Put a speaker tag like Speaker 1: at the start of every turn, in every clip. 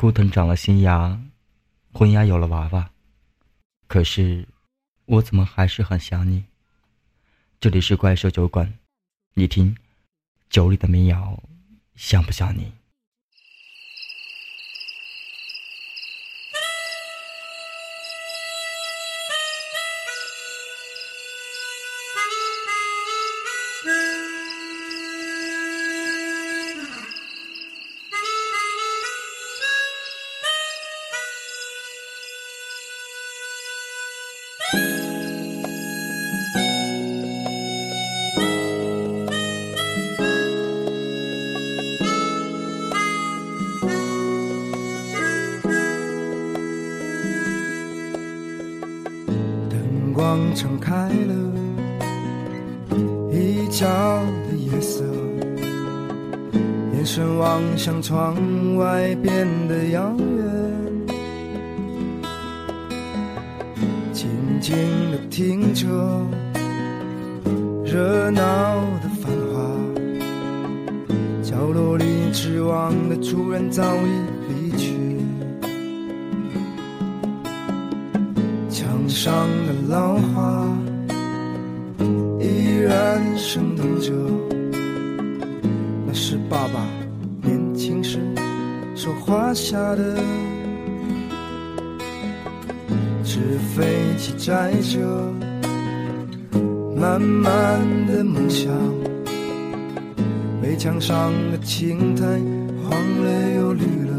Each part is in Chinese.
Speaker 1: 枯藤长了新芽，昏鸦有了娃娃。可是，我怎么还是很想你？这里是怪兽酒馆，你听，酒里的民谣，像不像你？
Speaker 2: 光撑开了一角的夜色，眼神望向窗外变得遥远，静静的听着热闹的繁华，角落里指望的主人早已离去。浪花依然生动着，那是爸爸年轻时所画下的。纸飞机载着满满的梦想，围墙上的青苔黄了又绿了。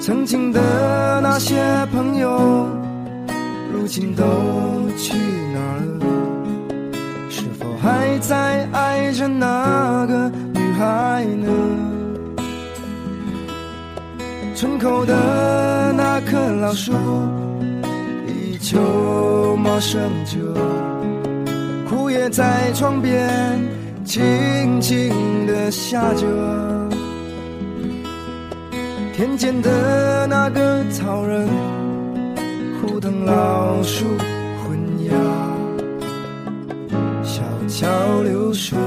Speaker 2: 曾经的那些朋友，如今都去哪儿了？是否还在爱着那个女孩呢？村口的那棵老树依旧茂盛着，枯叶在窗边轻轻地下着。田间的那个草人，枯藤老树昏鸦，小桥流水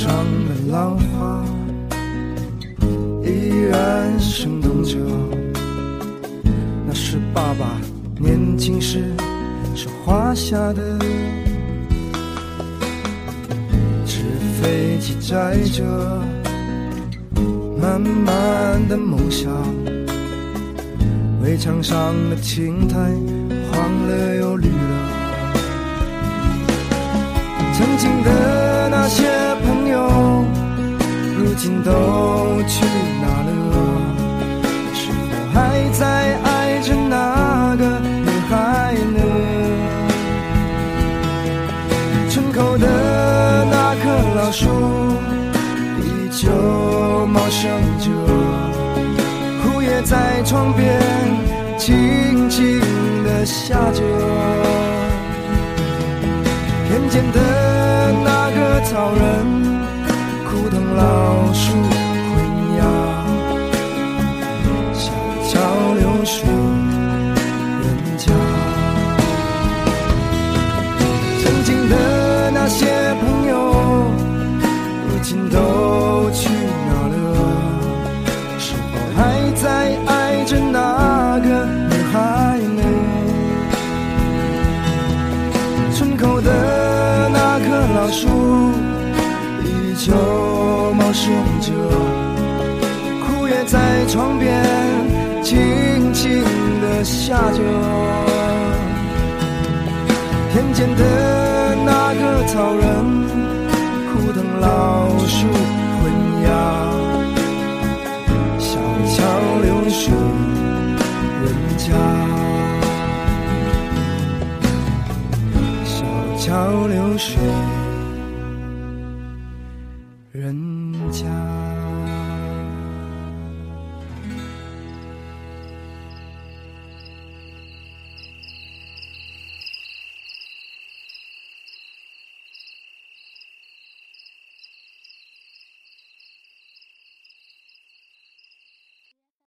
Speaker 2: 上的浪花依然生动着，那是爸爸年轻时所画下的。纸飞机载着满满的梦想，围墙上的青苔黄了又绿了。曾经的那些，心都去哪了？是否还在爱着那个女孩呢？村口的那棵老树依旧茂盛着，枯叶在窗边轻轻地下着。田间的那个草人，枯藤老树昏鸦，小桥流水人家。曾经的那些朋友，如今都去哪了？是否还在爱着那个女孩呢？村口的那棵老树依旧旧茂盛着，枯叶在窗边轻轻地下着。田间的那个草人，枯藤老树昏鸦，小桥流水人家。小桥流水人家。